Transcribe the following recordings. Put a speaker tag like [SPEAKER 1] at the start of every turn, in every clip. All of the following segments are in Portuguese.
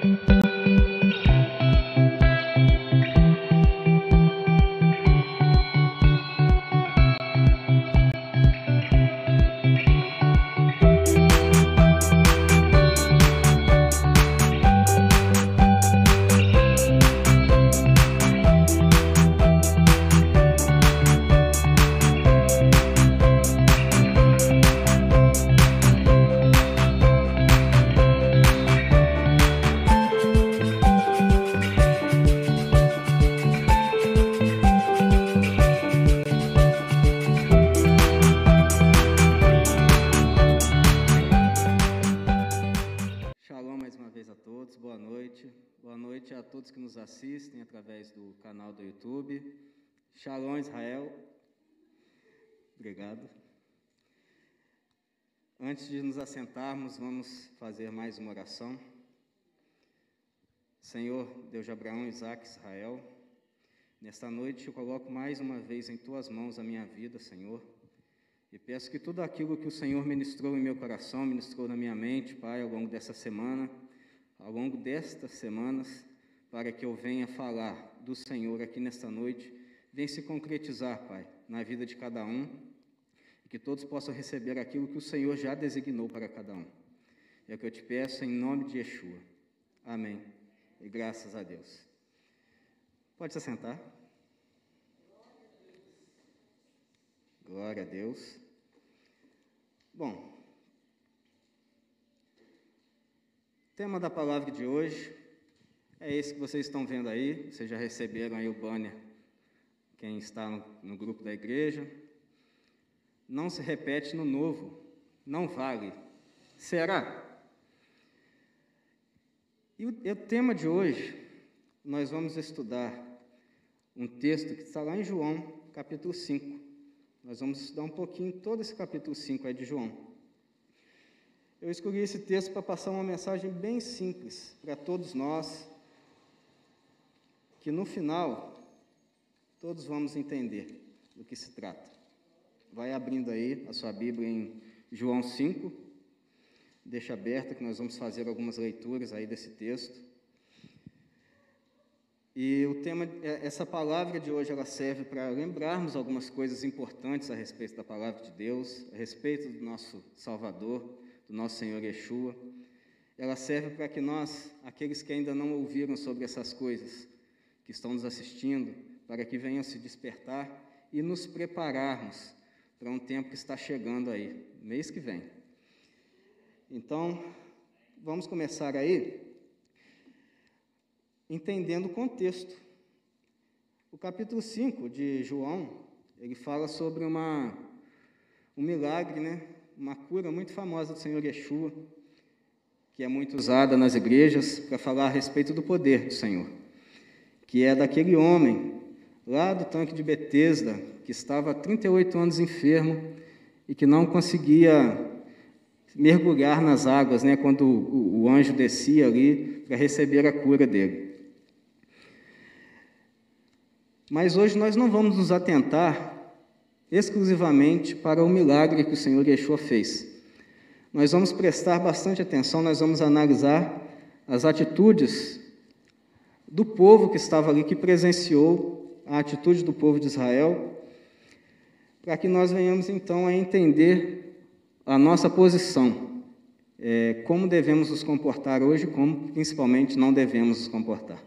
[SPEAKER 1] Shalom Shalom Israel. Obrigado. Antes de nos assentarmos, vamos fazer mais uma oração. Senhor, Deus de Abraão, Isaac, Israel, nesta noite eu coloco mais uma vez em tuas mãos a minha vida, Senhor. E peço que tudo aquilo que o Senhor ministrou em meu coração, ministrou na minha mente, Pai, ao longo dessa semana, ao longo destas semanas, para que eu venha falar do Senhor aqui nesta noite, venha se concretizar, Pai, na vida de cada um, e que todos possam receber aquilo que o Senhor já designou para cada um. É o que eu te peço em nome de Yeshua. Amém. E graças a Deus. Pode se assentar. Glória a Deus. Bom, tema da palavra de hoje é esse que vocês estão vendo aí. Vocês já receberam aí o banner, quem está no, no grupo da igreja. Não se repete no novo, não vale. Será? E o, e o tema de hoje, nós vamos estudar um texto que está lá em João, capítulo 5. Nós vamos estudar um pouquinho todo esse capítulo 5 aí de João. Eu escolhi esse texto para passar uma mensagem bem simples para todos nós, que no final todos vamos entender do que se trata. Vai abrindo aí a sua Bíblia em João 5, deixa aberta que nós vamos fazer algumas leituras aí desse texto. E o tema, essa palavra de hoje, ela serve para lembrarmos algumas coisas importantes a respeito da palavra de Deus, a respeito do nosso Salvador, do nosso Senhor Yeshua. Ela serve para que nós, aqueles que ainda não ouviram sobre essas coisas, que estão nos assistindo, para que venham se despertar e nos prepararmos para um tempo que está chegando aí, mês que vem. Então, vamos começar aí entendendo o contexto. O capítulo 5 de João, ele fala sobre uma, um milagre, né? uma cura muito famosa do Senhor Yeshua, que é muito usada nas igrejas para falar a respeito do poder do Senhor, que é daquele homem lá do tanque de Betesda, que estava há 38 anos enfermo e que não conseguia mergulhar nas águas, né, quando o, o anjo descia ali para receber a cura dele. Mas hoje nós não vamos nos atentar exclusivamente para o milagre que o Senhor Yeshua fez. Nós vamos prestar bastante atenção, nós vamos analisar as atitudes do povo que estava ali, que presenciou a atitude do povo de Israel, para que nós venhamos então a entender a nossa posição, é, como devemos nos comportar hoje, como principalmente não devemos nos comportar.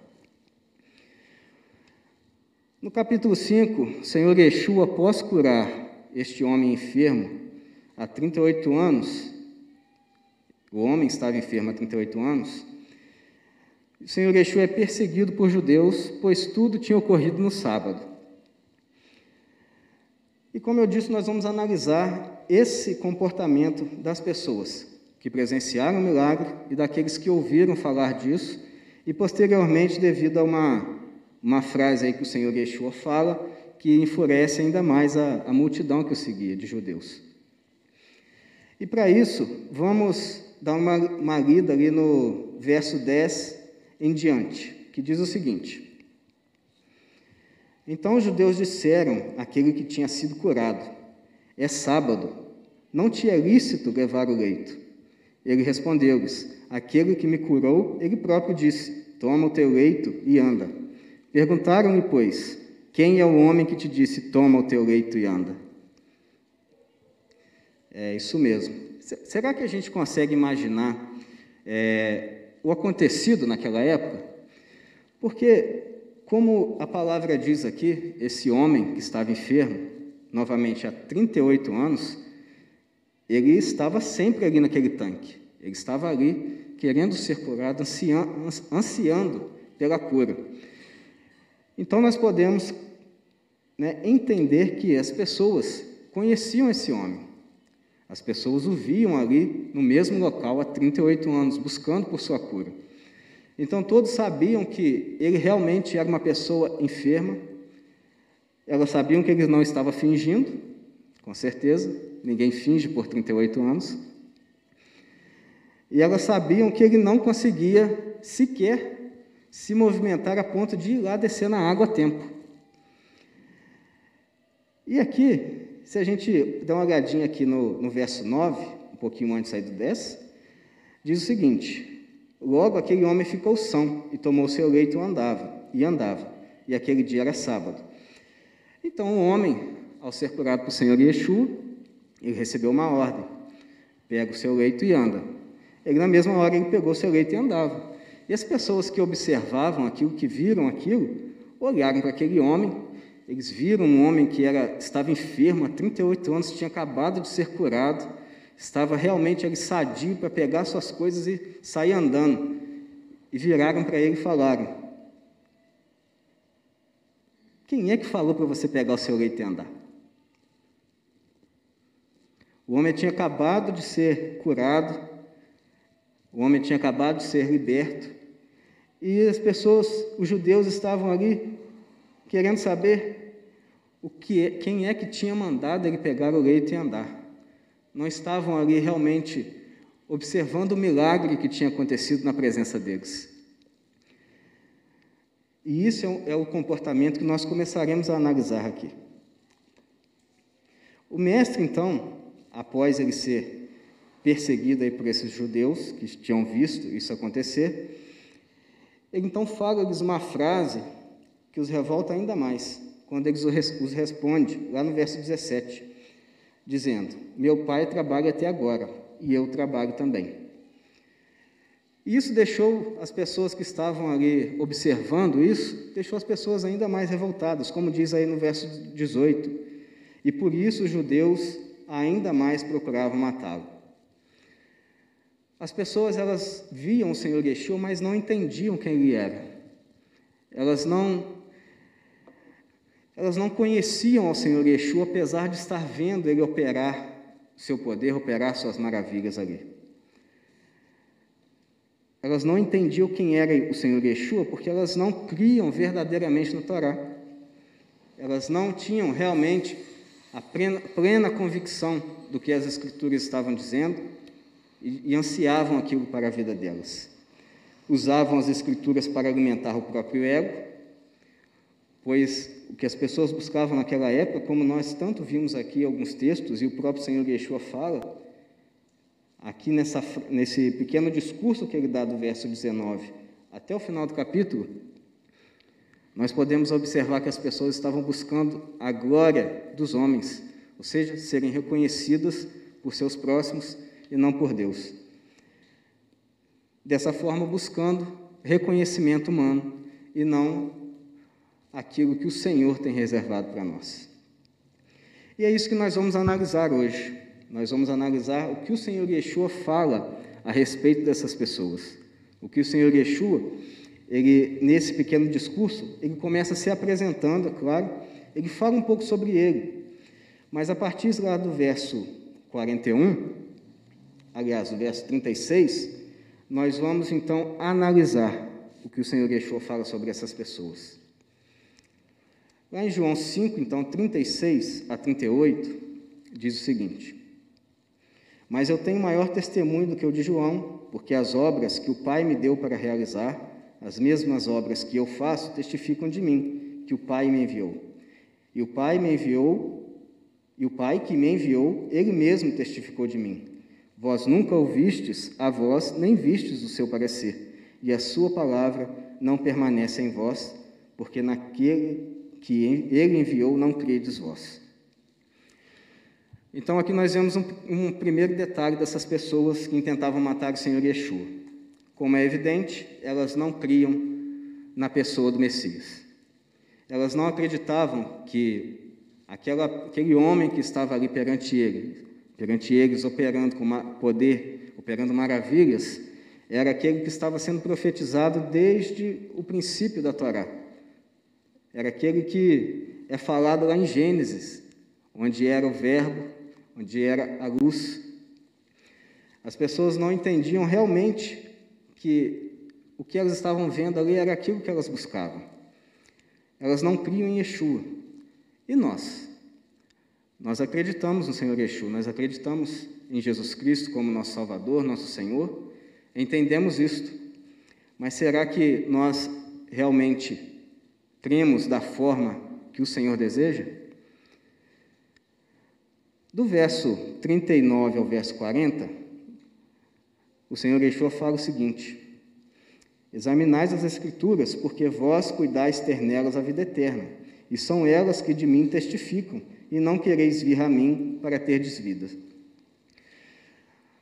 [SPEAKER 1] No capítulo 5, o Senhor Yeshua, após curar este homem enfermo há 38 anos, o homem estava enfermo há 38 anos, o Senhor Yeshua é perseguido por judeus, pois tudo tinha ocorrido no sábado. E como eu disse, nós vamos analisar esse comportamento das pessoas que presenciaram o milagre e daqueles que ouviram falar disso e posteriormente, devido a uma uma frase aí que o Senhor Yeshua fala, que enfurece ainda mais a, a multidão que o seguia, de judeus. E para isso, vamos dar uma, uma lida ali no verso 10 em diante, que diz o seguinte: Então os judeus disseram àquele que tinha sido curado: É sábado, não te é lícito levar o leito. Ele respondeu-lhes: Aquele que me curou, ele próprio disse: Toma o teu leito e anda. Perguntaram-lhe, pois, quem é o homem que te disse: Toma o teu leito e anda? É isso mesmo. Será que a gente consegue imaginar é, o acontecido naquela época? Porque, como a palavra diz aqui, esse homem que estava enfermo, novamente há 38 anos, ele estava sempre ali naquele tanque. Ele estava ali querendo ser curado, ansiando pela cura. Então nós podemos né, entender que as pessoas conheciam esse homem. As pessoas o viam ali no mesmo local há 38 anos, buscando por sua cura. Então todos sabiam que ele realmente era uma pessoa enferma. Elas sabiam que ele não estava fingindo, com certeza, ninguém finge por 38 anos. E elas sabiam que ele não conseguia sequer se movimentar a ponto de ir lá descer na água a tempo. E aqui, se a gente dá uma olhadinha aqui no, no verso 9, um pouquinho antes aí do 10, diz o seguinte: Logo aquele homem ficou são e tomou seu leito e andava, e andava, e aquele dia era sábado. Então o homem, ao ser curado pelo Senhor Yeshua, ele recebeu uma ordem: pega o seu leito e anda. Ele, na mesma hora, ele pegou o seu leito e andava. E as pessoas que observavam aquilo, que viram aquilo, olharam para aquele homem, eles viram um homem que era, estava enfermo há 38 anos, tinha acabado de ser curado, estava realmente ali sadio para pegar suas coisas e sair andando. E viraram para ele e falaram: Quem é que falou para você pegar o seu leito e andar? O homem tinha acabado de ser curado, o homem tinha acabado de ser liberto, e as pessoas, os judeus estavam ali querendo saber o que é, quem é que tinha mandado ele pegar o leito e andar. Não estavam ali realmente observando o milagre que tinha acontecido na presença deles. E isso é o, é o comportamento que nós começaremos a analisar aqui. O mestre, então, após ele ser perseguido aí por esses judeus que tinham visto isso acontecer, ele então fala-lhes uma frase que os revolta ainda mais, quando ele os responde, lá no verso 17, dizendo: Meu pai trabalha até agora, e eu trabalho também. E isso deixou as pessoas que estavam ali observando isso, deixou as pessoas ainda mais revoltadas, como diz aí no verso 18. E por isso os judeus ainda mais procuravam matá-lo. As pessoas elas viam o Senhor Yeshua, mas não entendiam quem ele era. Elas não elas não conheciam ao Senhor Yeshua, apesar de estar vendo ele operar seu poder, operar suas maravilhas ali. Elas não entendiam quem era o Senhor Yeshua, porque elas não criam verdadeiramente no Torá. Elas não tinham realmente a plena, plena convicção do que as Escrituras estavam dizendo e, e ansiavam aquilo para a vida delas. Usavam as Escrituras para alimentar o próprio ego, pois o que as pessoas buscavam naquela época, como nós tanto vimos aqui alguns textos, e o próprio Senhor Yeshua fala, aqui nessa, nesse pequeno discurso que ele dá do verso 19 até o final do capítulo, nós podemos observar que as pessoas estavam buscando a glória dos homens, ou seja, serem reconhecidas por seus próximos e não por Deus. Dessa forma, buscando reconhecimento humano e não aquilo que o Senhor tem reservado para nós. E é isso que nós vamos analisar hoje. Nós vamos analisar o que o Senhor Yeshua fala a respeito dessas pessoas. O que o Senhor Yeshua ele, nesse pequeno discurso, ele começa se apresentando, é claro, ele fala um pouco sobre ele, mas a partir lá do verso 41, aliás, do verso 36, nós vamos então analisar o que o Senhor Yeshua fala sobre essas pessoas. Lá em João 5, então, 36 a 38, diz o seguinte: Mas eu tenho maior testemunho do que o de João, porque as obras que o Pai me deu para realizar, as mesmas obras que eu faço testificam de mim, que o Pai me enviou. E o Pai me enviou, e o Pai que me enviou, ele mesmo testificou de mim. Vós nunca ouvistes a voz, nem vistes o seu parecer, e a sua palavra não permanece em vós, porque naquele que ele enviou não credes vós. Então, aqui nós vemos um, um, primeiro detalhe dessas pessoas que intentavam matar o Senhor Yeshua. Como é evidente, elas não criam na pessoa do Messias. Elas não acreditavam que aquela, aquele homem que estava ali perante perante eles, operando com poder, operando maravilhas, era aquele que estava sendo profetizado desde o princípio da Torá. Era aquele que é falado lá em Gênesis, onde era o Verbo, onde era a luz. As pessoas não entendiam realmente que o que elas estavam vendo ali era aquilo que elas buscavam. Elas não criam em Yeshua. E nós? Nós acreditamos no Senhor Yeshua, nós acreditamos em Jesus Cristo como nosso Salvador, nosso Senhor, entendemos isto. Mas será que nós realmente cremos da forma que o Senhor deseja? Do verso 39 ao verso 40, o Senhor Yeshua fala o seguinte: Examinais as Escrituras, porque vós cuidais ter nelas a vida eterna, e são elas que de mim testificam, e não quereis vir a mim para terdes vida.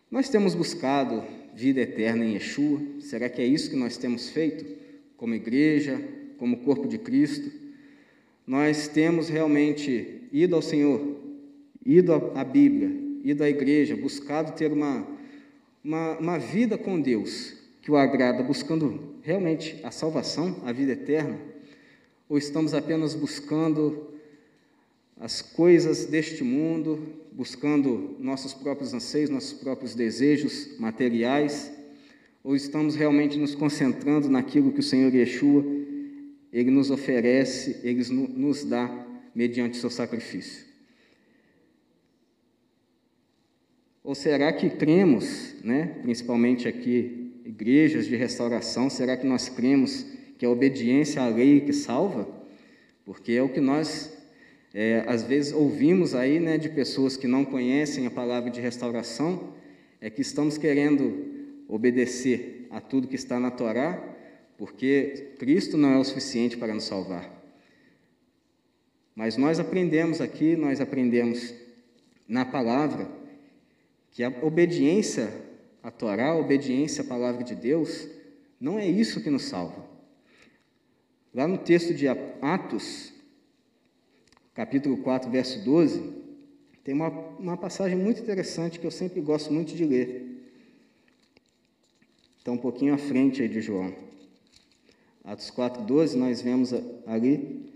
[SPEAKER 1] Nós temos buscado vida eterna em Yeshua, será que é isso que nós temos feito como igreja, como corpo de Cristo? Nós temos realmente ido ao Senhor ido à Bíblia, ido à igreja, buscado ter uma, uma, uma vida com Deus que o agrada, buscando realmente a salvação, a vida eterna? Ou estamos apenas buscando as coisas deste mundo, buscando nossos próprios anseios, nossos próprios desejos materiais? Ou estamos realmente nos concentrando naquilo que o Senhor Yeshua ele nos oferece, ele nos dá mediante seu sacrifício? Ou será que cremos, né, principalmente aqui, igrejas de restauração, será que nós cremos que a obediência à lei que salva? Porque é o que nós, é, às vezes, ouvimos aí né, de pessoas que não conhecem a palavra de restauração, é que estamos querendo obedecer a tudo que está na Torá, porque Cristo não é o suficiente para nos salvar. Mas nós aprendemos aqui, nós aprendemos na palavra, que a obediência à Torá, a obediência à palavra de Deus, não é isso que nos salva. Lá no texto de Atos, capítulo 4, verso 12, tem uma, uma passagem muito interessante que eu sempre gosto muito de ler. Está um pouquinho à frente aí de João. Atos 4, 12, nós vemos ali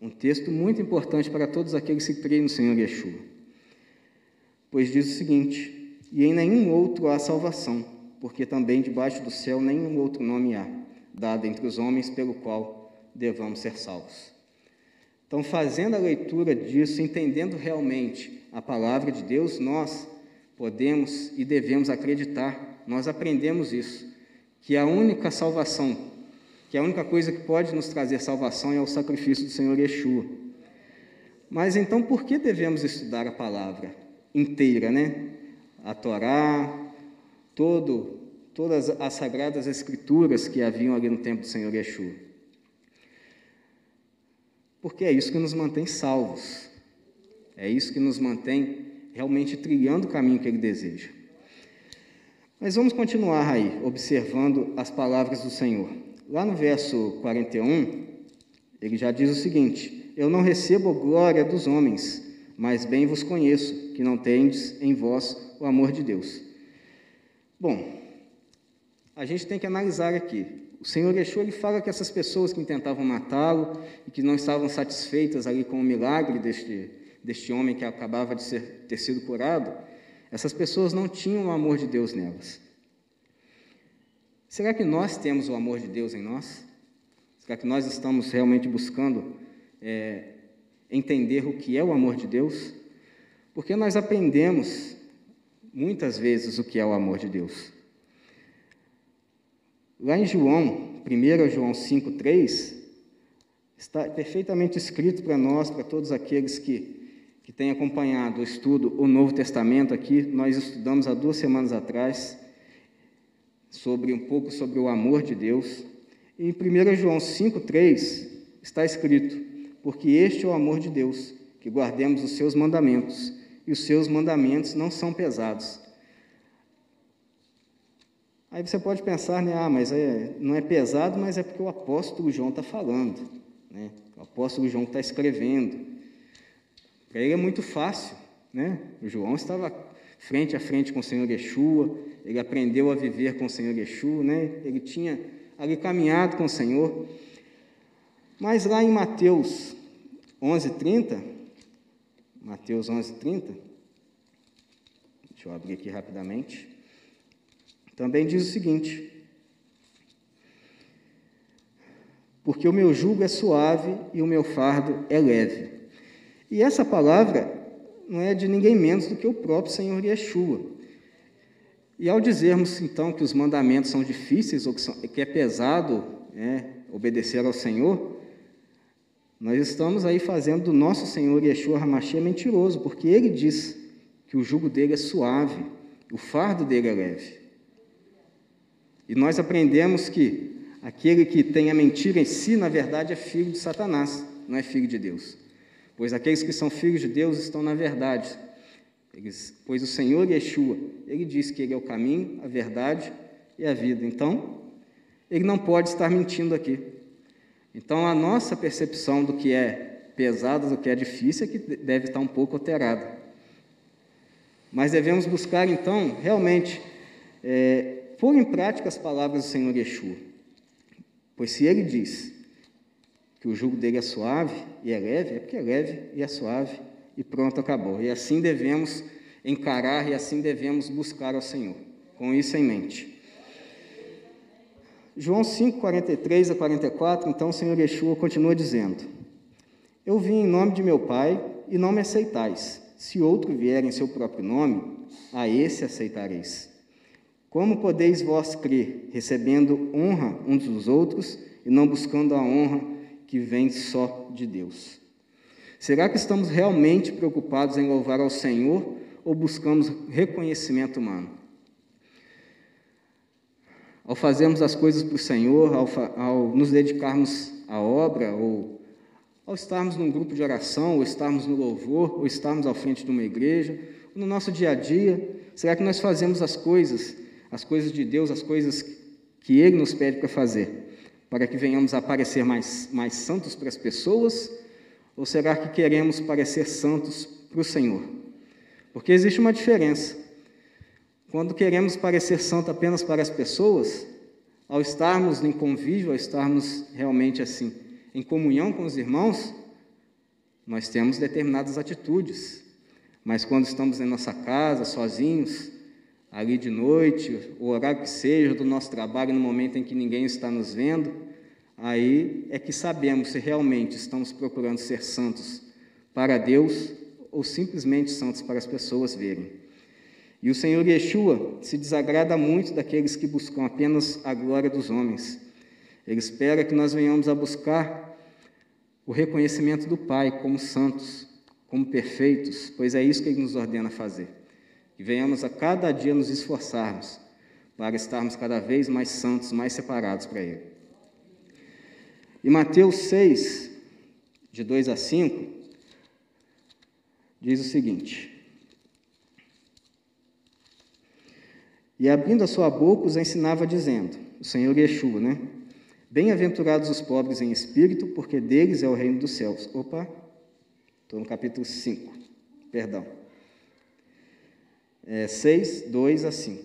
[SPEAKER 1] um texto muito importante para todos aqueles que creem no Senhor Yeshua pois diz o seguinte: E em nenhum outro há salvação, porque também debaixo do céu nenhum outro nome há, dado entre os homens pelo qual devamos ser salvos. Então, fazendo a leitura disso, entendendo realmente a palavra de Deus, nós podemos e devemos acreditar, nós aprendemos isso, que a única salvação, que a única coisa que pode nos trazer salvação é o sacrifício do Senhor Yeshua. Mas então, por que devemos estudar a palavra? inteira, né? A Torá, todo, todas as sagradas escrituras que haviam ali no tempo do Senhor Yeshua. Porque é isso que nos mantém salvos. É isso que nos mantém realmente trilhando o caminho que Ele deseja. Mas vamos continuar aí, observando as palavras do Senhor. Lá no verso 41, ele já diz o seguinte: Eu não recebo glória dos homens, mas bem vos conheço, que não tendes em vós o amor de Deus. Bom, a gente tem que analisar aqui. O Senhor Yeshua, ele fala que essas pessoas que tentavam matá-lo e que não estavam satisfeitas ali com o milagre deste, deste homem que acabava de ser, ter sido curado, essas pessoas não tinham o amor de Deus nelas. Será que nós temos o amor de Deus em nós? Será que nós estamos realmente buscando é, entender o que é o amor de Deus, porque nós aprendemos muitas vezes o que é o amor de Deus. Lá em João, 1 João 5,3, está perfeitamente escrito para nós, para todos aqueles que que tem acompanhado o estudo O Novo Testamento aqui, nós estudamos há duas semanas atrás sobre um pouco sobre o amor de Deus. Em 1 João 5,3 está escrito: Porque este é o amor de Deus, que guardemos os seus mandamentos, e os seus mandamentos não são pesados. Aí você pode pensar, né, ah, mas é, não é pesado, mas é porque o apóstolo João está falando, né? o apóstolo João está escrevendo. Para ele é muito fácil, né? O João estava frente a frente com o Senhor Yeshua, ele aprendeu a viver com o Senhor Yeshua, né? Ele tinha ali caminhado com o Senhor. Mas lá em Mateus 11:30, Mateus 11:30, deixa eu abrir aqui rapidamente. Também diz o seguinte: Porque o meu jugo é suave e o meu fardo é leve. E essa palavra não é de ninguém menos do que o próprio Senhor Yeshua. E ao dizermos então que os mandamentos são difíceis ou que, são, que é pesado né, obedecer ao Senhor, nós estamos aí fazendo do nosso Senhor Yeshua Hamashia mentiroso, porque ele diz que o jugo dele é suave, o fardo dele é leve. E nós aprendemos que aquele que tem a mentira em si, na verdade, é filho de Satanás, não é filho de Deus. Pois aqueles que são filhos de Deus estão na verdade. Eles, pois o Senhor Yeshua, ele diz que ele é o caminho, a verdade e a vida. Então, ele não pode estar mentindo aqui. Então, a nossa percepção do que é pesado, do que é difícil, é que deve estar um pouco alterada. Mas devemos buscar, então, realmente, é, pôr em prática as palavras do Senhor Yeshua. Pois se ele diz que o jugo dele é suave e é leve, é porque é leve e é suave e pronto, acabou. E assim devemos encarar e assim devemos buscar ao Senhor, com isso em mente. João 5, 43 a 44, então o Senhor Yeshua continua dizendo: Eu vim em nome de meu Pai e não me aceitais. Se outro vier em seu próprio nome, a esse aceitareis. Como podeis vós crer, recebendo honra uns dos outros e não buscando a honra que vem só de Deus? Será que estamos realmente preocupados em louvar ao Senhor ou buscamos reconhecimento humano? Ao fazermos as coisas para o Senhor, ao, ao nos dedicarmos à obra, ou ao estarmos num grupo de oração, ou estarmos no louvor, ou estarmos à frente de uma igreja, no nosso dia a dia, será que nós fazemos as coisas as coisas de Deus, as coisas que Ele nos pede para fazer, para que venhamos a parecer mais, mais santos para as pessoas, ou será que queremos parecer santos para o Senhor? Porque existe uma diferença. Quando queremos parecer santo apenas para as pessoas, ao estarmos em convívio, ao estarmos realmente assim, em comunhão com os irmãos, nós temos determinadas atitudes. Mas quando estamos em nossa casa, sozinhos, ali de noite, o horário que seja do nosso trabalho, no momento em que ninguém está nos vendo, aí é que sabemos se realmente estamos procurando ser santos para Deus ou simplesmente santos para as pessoas verem. E o Senhor Yeshua se desagrada muito daqueles que buscam apenas a glória dos homens. Ele espera que nós venhamos a buscar o reconhecimento do Pai como santos, como perfeitos, pois é isso que ele nos ordena fazer que venhamos a cada dia nos esforçarmos para estarmos cada vez mais santos, mais separados para Ele. E Mateus 6, de 2 a 5, diz o seguinte: E abrindo a sua boca, os ensinava, dizendo: O Senhor Yeshua, né? Bem-aventurados os pobres em espírito, porque deles é o reino dos céus. Opa, estou no capítulo 5, perdão é, 6, 2 a 5.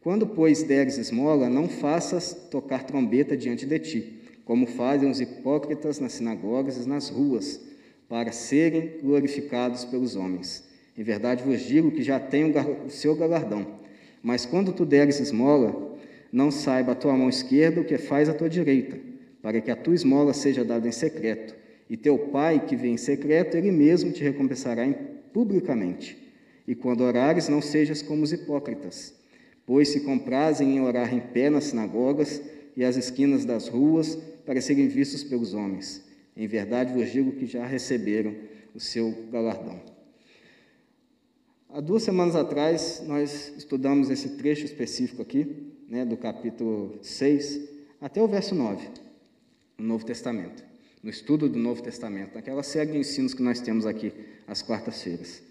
[SPEAKER 1] Quando, pois, deres esmola, não faças tocar trombeta diante de ti, como fazem os hipócritas nas sinagogas e nas ruas, para serem glorificados pelos homens. Em verdade vos digo que já têm o seu galardão. Mas quando tu deres esmola, não saiba a tua mão esquerda o que faz a tua direita, para que a tua esmola seja dada em secreto. E teu pai, que vem em secreto, ele mesmo te recompensará publicamente. E quando orares, não sejas como os hipócritas, pois se comprazem em orar em pé nas sinagogas e às esquinas das ruas, para serem vistos pelos homens. Em verdade vos digo que já receberam o seu galardão. Há duas semanas atrás, nós estudamos esse trecho específico aqui, né, do capítulo 6 até o verso 9, no Novo Testamento, no estudo do Novo Testamento, naquela série de ensinos que nós temos aqui às quartas-feiras.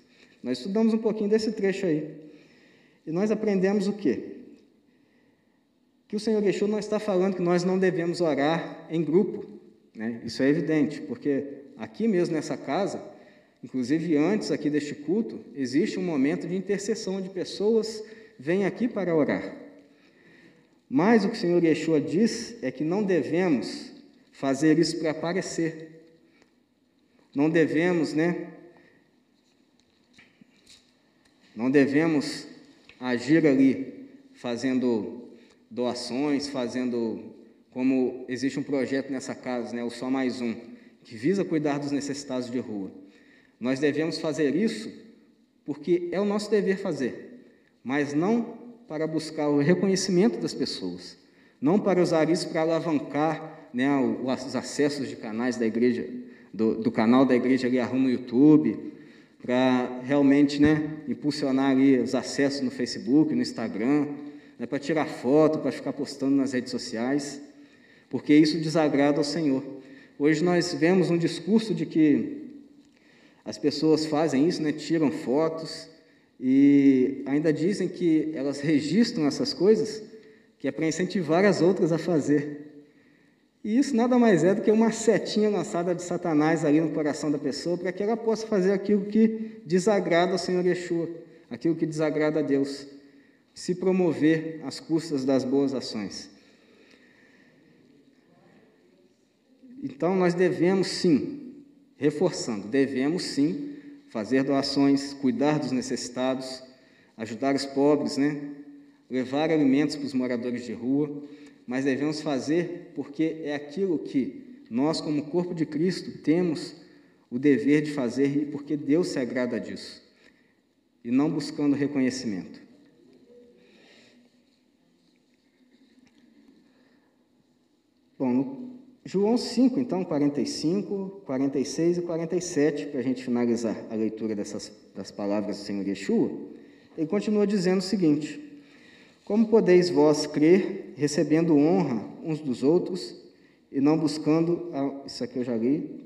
[SPEAKER 1] Nós estudamos um pouquinho desse trecho aí. E nós aprendemos o quê? Que o Senhor Yeshua não está falando que nós não devemos orar em grupo. Né? Isso é evidente, porque aqui mesmo nessa casa, inclusive antes aqui deste culto, existe um momento de intercessão onde pessoas vêm aqui para orar. Mas o que o Senhor Yeshua diz é que não devemos fazer isso para aparecer. Não devemos, né? Não devemos agir ali fazendo doações, fazendo como existe um projeto nessa casa, né, o Só Mais Um, que visa cuidar dos necessitados de rua. Nós devemos fazer isso porque é o nosso dever fazer, mas não para buscar o reconhecimento das pessoas, não para usar isso para alavancar né, os acessos de canais da igreja, do, do canal da igreja ali no YouTube, para realmente né, impulsionar ali os acessos no Facebook, no Instagram, né, para tirar foto, para ficar postando nas redes sociais, porque isso desagrada ao Senhor. Hoje nós vemos um discurso de que as pessoas fazem isso, né, tiram fotos, e ainda dizem que elas registram essas coisas, que é para incentivar as outras a fazer. E isso nada mais é do que uma setinha lançada de Satanás ali no coração da pessoa, para que ela possa fazer aquilo que desagrada ao Senhor Yeshua, aquilo que desagrada a Deus, se promover às custas das boas ações. Então nós devemos sim, reforçando, devemos sim fazer doações, cuidar dos necessitados, ajudar os pobres, né? levar alimentos para os moradores de rua, mas devemos fazer porque é aquilo que nós, como corpo de Cristo, temos o dever de fazer e porque Deus se agrada disso, e não buscando reconhecimento. Bom, João 5, então, 45, 46 e 47, para a gente finalizar a leitura dessas, das palavras do Senhor Yeshua, ele continua dizendo o seguinte: Como podeis vós crer, recebendo honra uns dos outros, e não buscando, ah, isso aqui eu já li,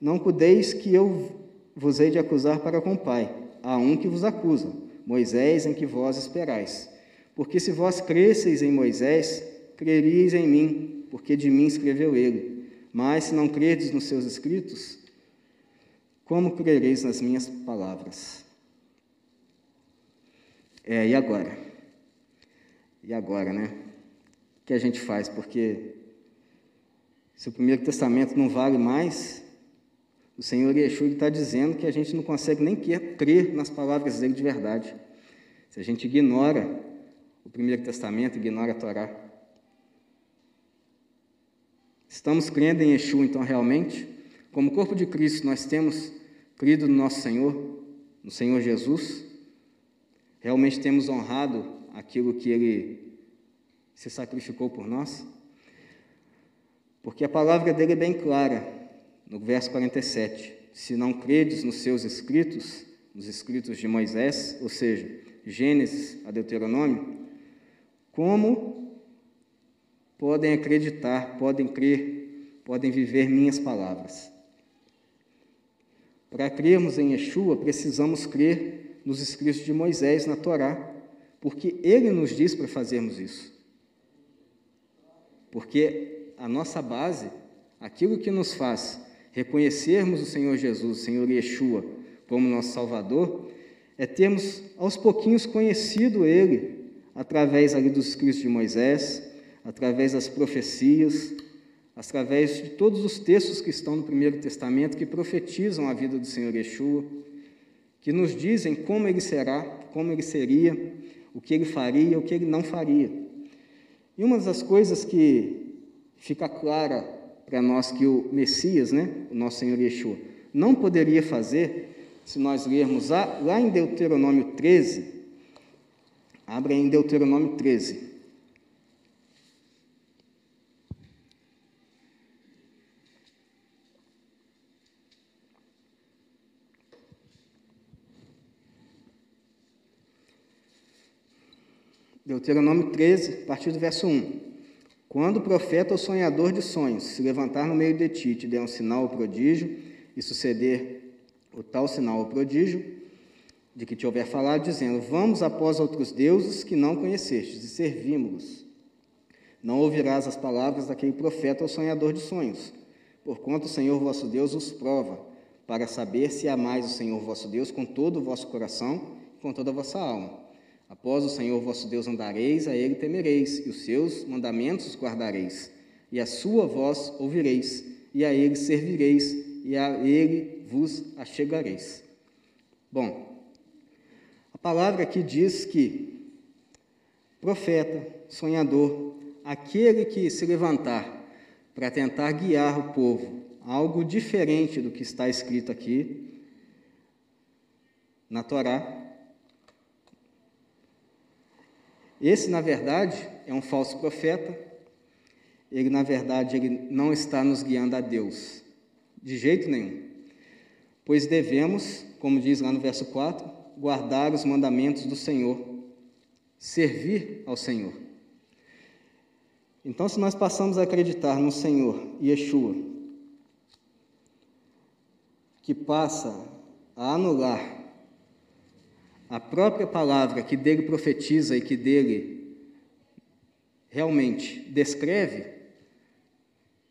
[SPEAKER 1] não podeis que eu vos hei de acusar para com o Pai, há um que vos acusa, Moisés, em que vós esperais. Porque se vós cresceis em Moisés, creríeis em mim, porque de mim escreveu ele. Mas se não credes nos seus escritos, como crereis nas minhas palavras? É, e agora? E agora, né? O que a gente faz? Porque se o Primeiro Testamento não vale mais, o Senhor Yeshua está dizendo que a gente não consegue nem crer nas palavras dele de verdade. Se a gente ignora o Primeiro Testamento, ignora a Torá. Estamos crendo em Yeshua, então, realmente? Como corpo de Cristo, nós temos crido no nosso Senhor, no Senhor Jesus? Realmente temos honrado aquilo que Ele se sacrificou por nós? Porque a palavra dele é bem clara, no verso 47. Se não credes nos seus escritos, nos escritos de Moisés, ou seja, Gênesis a Deuteronômio, como podem acreditar, podem crer, podem viver minhas palavras. Para crermos em Yeshua, precisamos crer nos escritos de Moisés na Torá, porque ele nos diz para fazermos isso. Porque a nossa base, aquilo que nos faz reconhecermos o Senhor Jesus, o Senhor Yeshua, como nosso Salvador, é termos aos pouquinhos conhecido Ele através ali dos escritos de Moisés, através das profecias, através de todos os textos que estão no Primeiro Testamento que profetizam a vida do Senhor Yeshua, que nos dizem como ele será, como ele seria, o que ele faria, o que ele não faria. E uma das coisas que fica clara para nós que o Messias, né, o nosso Senhor Yeshua, não poderia fazer, se nós lermos lá, lá em Deuteronômio 13, abre em Deuteronômio 13, Deuteronômio 13, a partir do verso 1. Quando o profeta ou sonhador de sonhos se levantar no meio de ti te der um sinal ou prodígio, e suceder o tal sinal ou prodígio, de que te houver falado, dizendo: Vamos após outros deuses que não conhecestes e servimos-los. Não ouvirás as palavras daquele profeta ou sonhador de sonhos, porquanto o Senhor vosso Deus os prova, para saber se amais o Senhor vosso Deus com todo o vosso coração e com toda a vossa alma. Após o Senhor vosso Deus andareis, a ele temereis, e os seus mandamentos guardareis, e a sua voz ouvireis, e a ele servireis, e a ele vos achegareis. Bom, a palavra aqui diz que profeta, sonhador, aquele que se levantar para tentar guiar o povo algo diferente do que está escrito aqui na Torá, Esse, na verdade, é um falso profeta. Ele, na verdade, ele não está nos guiando a Deus, de jeito nenhum. Pois devemos, como diz lá no verso 4, guardar os mandamentos do Senhor, servir ao Senhor. Então, se nós passamos a acreditar no Senhor, Yeshua, que passa a anular a própria palavra que dele profetiza e que dele realmente descreve,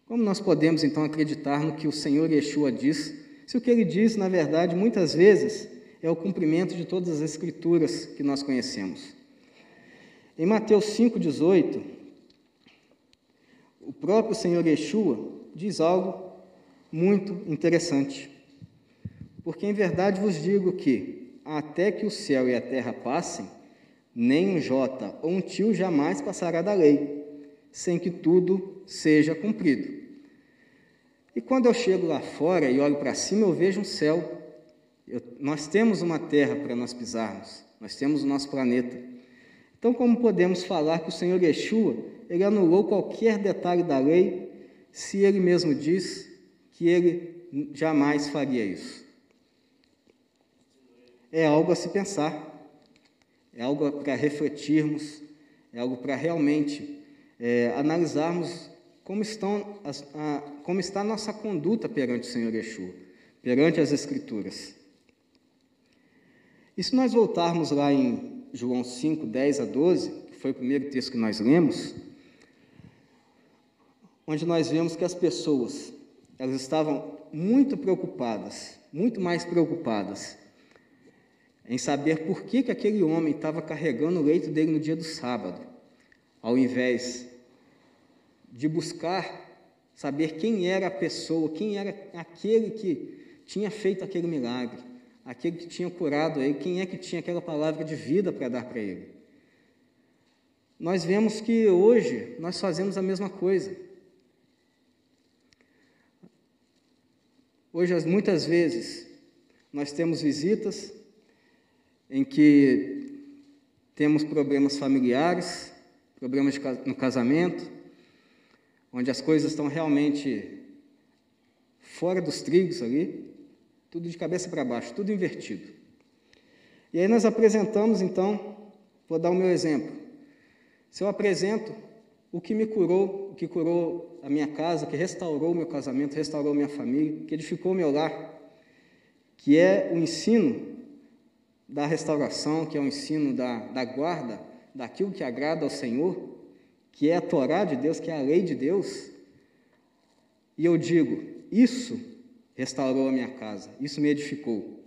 [SPEAKER 1] como nós podemos então acreditar no que o Senhor Yeshua diz, se o que ele diz, na verdade, muitas vezes é o cumprimento de todas as escrituras que nós conhecemos? Em Mateus 5,18, o próprio Senhor Yeshua diz algo muito interessante. Porque em verdade vos digo que até que o céu e a terra passem, nem um jota ou um tio jamais passará da lei, sem que tudo seja cumprido. E quando eu chego lá fora e olho para cima, eu vejo um céu. Eu, nós temos uma terra para nós pisarmos, nós temos o nosso planeta. Então, como podemos falar que o Senhor Yeshua, ele anulou qualquer detalhe da lei, se ele mesmo diz que ele jamais faria isso? É algo a se pensar, é algo para refletirmos, é algo para realmente é, analisarmos como, estão as, a, como está a nossa conduta perante o Senhor Yeshua, perante as Escrituras. E se nós voltarmos lá em João 5, 10 a 12, que foi o primeiro texto que nós lemos, onde nós vemos que as pessoas elas estavam muito preocupadas, muito mais preocupadas em saber por que, que aquele homem estava carregando o leito dele no dia do sábado, ao invés de buscar saber quem era a pessoa, quem era aquele que tinha feito aquele milagre, aquele que tinha curado ele, quem é que tinha aquela palavra de vida para dar para ele. Nós vemos que hoje nós fazemos a mesma coisa. Hoje, muitas vezes, nós temos visitas em que temos problemas familiares, problemas no casamento, onde as coisas estão realmente fora dos trigos ali, tudo de cabeça para baixo, tudo invertido. E aí nós apresentamos então, vou dar o meu exemplo. Se eu apresento o que me curou, o que curou a minha casa, que restaurou o meu casamento, restaurou minha família, que edificou o meu lar, que é o ensino da restauração, que é o ensino da, da guarda daquilo que agrada ao Senhor, que é a Torá de Deus, que é a lei de Deus. E eu digo, isso restaurou a minha casa, isso me edificou.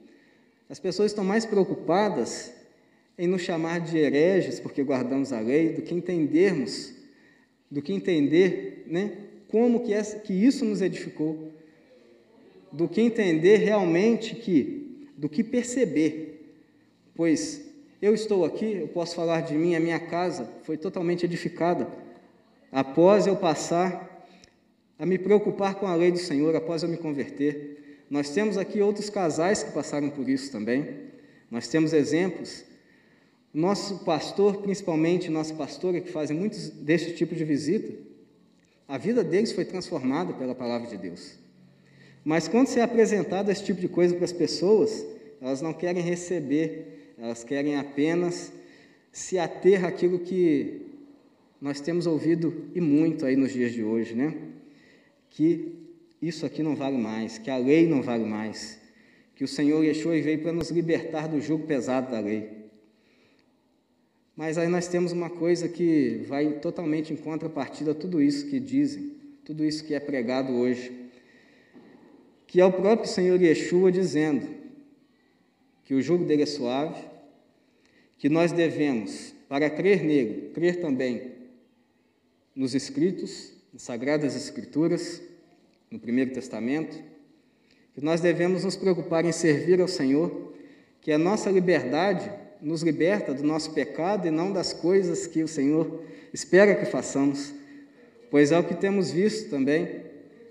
[SPEAKER 1] As pessoas estão mais preocupadas em nos chamar de hereges porque guardamos a lei, do que entendermos, do que entender, né, como que, é, que isso nos edificou, do que entender realmente que, do que perceber Pois eu estou aqui, eu posso falar de mim, a minha casa foi totalmente edificada após eu passar a me preocupar com a lei do Senhor, após eu me converter. Nós temos aqui outros casais que passaram por isso também. Nós temos exemplos. Nosso pastor, principalmente nossa pastora, que fazem muitos deste tipo de visita, a vida deles foi transformada pela palavra de Deus. Mas quando se é apresentado esse tipo de coisa para as pessoas, elas não querem receber elas querem apenas se ater àquilo que nós temos ouvido e muito aí nos dias de hoje, né? Que isso aqui não vale mais, que a lei não vale mais, que o Senhor Yeshua veio para nos libertar do jugo pesado da lei. Mas aí nós temos uma coisa que vai totalmente em contrapartida a tudo isso que dizem, tudo isso que é pregado hoje, que é o próprio Senhor Yeshua dizendo que o jugo dele é suave, que nós devemos, para crer nele, crer também nos escritos, nas Sagradas Escrituras, no Primeiro Testamento, que nós devemos nos preocupar em servir ao Senhor, que a nossa liberdade nos liberta do nosso pecado e não das coisas que o Senhor espera que façamos, pois é o que temos visto também,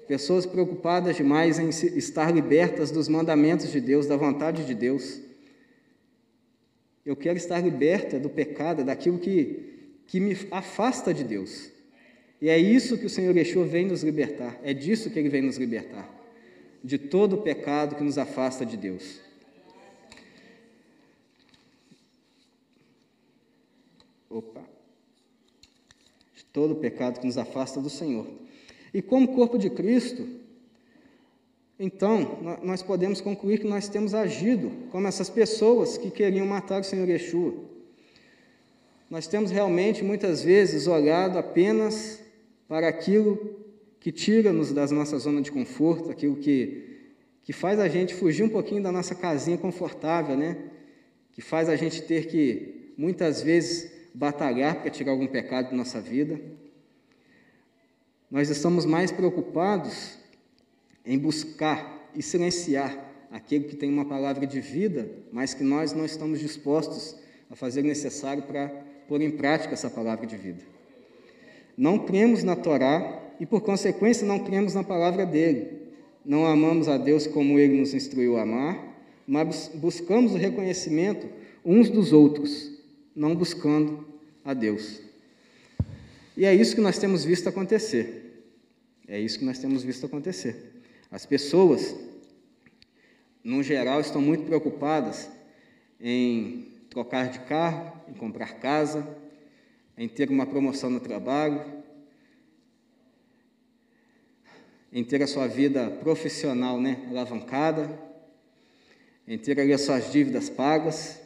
[SPEAKER 1] pessoas preocupadas demais em estar libertas dos mandamentos de Deus, da vontade de Deus. Eu quero estar liberta do pecado, daquilo que, que me afasta de Deus. E é isso que o Senhor Yeshua vem nos libertar, é disso que Ele vem nos libertar, de todo o pecado que nos afasta de Deus. Opa! De todo o pecado que nos afasta do Senhor. E como corpo de Cristo, então, nós podemos concluir que nós temos agido como essas pessoas que queriam matar o Senhor Yeshua. Nós temos realmente, muitas vezes, olhado apenas para aquilo que tira-nos da nossa zona de conforto, aquilo que, que faz a gente fugir um pouquinho da nossa casinha confortável, né? Que faz a gente ter que, muitas vezes, batalhar para tirar algum pecado da nossa vida. Nós estamos mais preocupados em buscar e silenciar aquele que tem uma palavra de vida, mas que nós não estamos dispostos a fazer o necessário para pôr em prática essa palavra de vida. Não cremos na Torá e, por consequência, não cremos na palavra dele. Não amamos a Deus como ele nos instruiu a amar, mas buscamos o reconhecimento uns dos outros, não buscando a Deus. E é isso que nós temos visto acontecer. É isso que nós temos visto acontecer. As pessoas, no geral, estão muito preocupadas em trocar de carro, em comprar casa, em ter uma promoção no trabalho, em ter a sua vida profissional né, alavancada, em ter ali as suas dívidas pagas,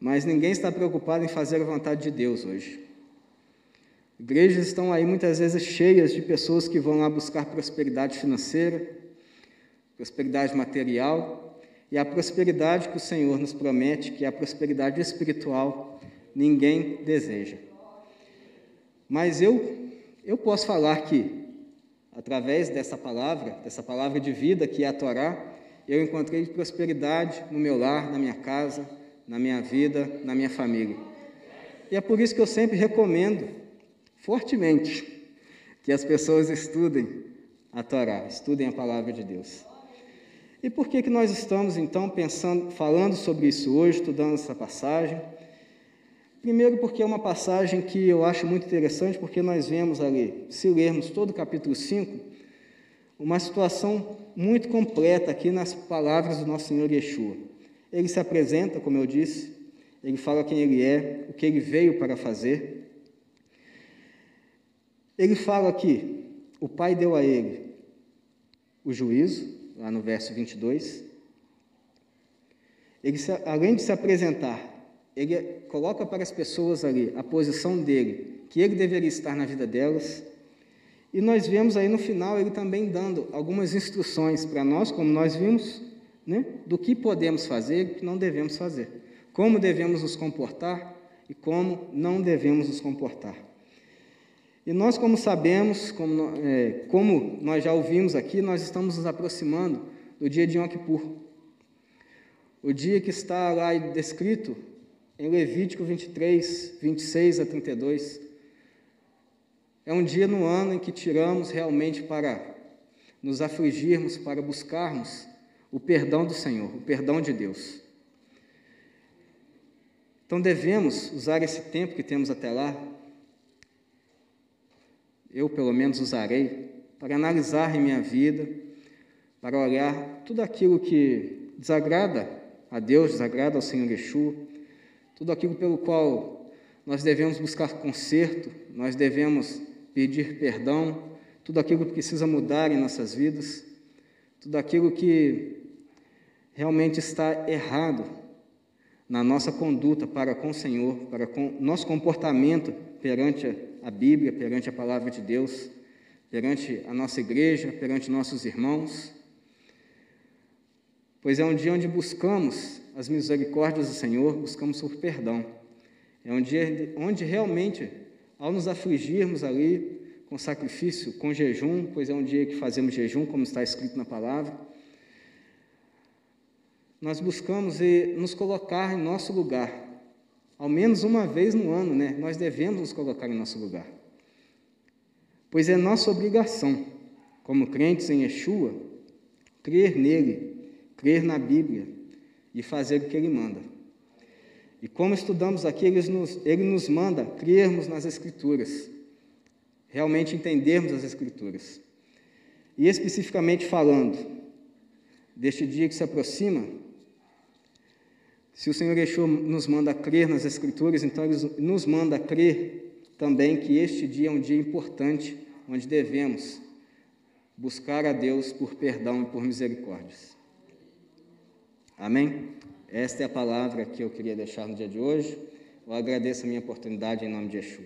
[SPEAKER 1] mas ninguém está preocupado em fazer a vontade de Deus hoje. Igrejas estão aí muitas vezes cheias de pessoas que vão lá buscar prosperidade financeira, prosperidade material e a prosperidade que o Senhor nos promete, que é a prosperidade espiritual, ninguém deseja. Mas eu, eu posso falar que, através dessa palavra, dessa palavra de vida que é a Torá, eu encontrei prosperidade no meu lar, na minha casa, na minha vida, na minha família. E é por isso que eu sempre recomendo fortemente que as pessoas estudem a Torá, estudem a palavra de Deus. E por que que nós estamos então pensando, falando sobre isso hoje, estudando essa passagem? Primeiro, porque é uma passagem que eu acho muito interessante, porque nós vemos ali, se lermos todo o capítulo 5, uma situação muito completa aqui nas palavras do nosso Senhor Yeshua. Ele se apresenta, como eu disse, ele fala quem ele é, o que ele veio para fazer. Ele fala que o Pai deu a ele o juízo, lá no verso 22. Ele, além de se apresentar ele coloca para as pessoas ali a posição dele, que ele deveria estar na vida delas. E nós vemos aí no final ele também dando algumas instruções para nós, como nós vimos, né, do que podemos fazer e o que não devemos fazer, como devemos nos comportar e como não devemos nos comportar. E nós, como sabemos, como, é, como nós já ouvimos aqui, nós estamos nos aproximando do dia de Yom Kippur, o dia que está lá descrito em Levítico 23, 26 a 32. É um dia no ano em que tiramos realmente para nos afligirmos, para buscarmos o perdão do Senhor, o perdão de Deus. Então devemos usar esse tempo que temos até lá, eu pelo menos usarei, para analisar em minha vida, para olhar tudo aquilo que desagrada a Deus, desagrada ao Senhor Yeshua, tudo aquilo pelo qual nós devemos buscar conserto, nós devemos pedir perdão, tudo aquilo que precisa mudar em nossas vidas, tudo aquilo que realmente está errado na nossa conduta para com o Senhor, para com nosso comportamento perante a Bíblia, perante a palavra de Deus, perante a nossa igreja, perante nossos irmãos. Pois é um dia onde buscamos as misericórdias do Senhor, buscamos por perdão. É um dia onde realmente, ao nos afligirmos ali com sacrifício, com jejum, pois é um dia que fazemos jejum, como está escrito na palavra, nós buscamos nos colocar em nosso lugar. Ao menos uma vez no ano, né? Nós devemos nos colocar em nosso lugar. Pois é nossa obrigação, como crentes em Yeshua, crer nele, crer na Bíblia e fazer o que ele manda. E como estudamos aqui, ele nos, ele nos manda crermos nas Escrituras, realmente entendermos as Escrituras. E especificamente falando deste dia que se aproxima, se o Senhor Yeshua nos manda crer nas Escrituras, então Ele nos manda crer também que este dia é um dia importante, onde devemos buscar a Deus por perdão e por misericórdias. Amém? Esta é a palavra que eu queria deixar no dia de hoje. Eu agradeço a minha oportunidade em nome de Yeshua.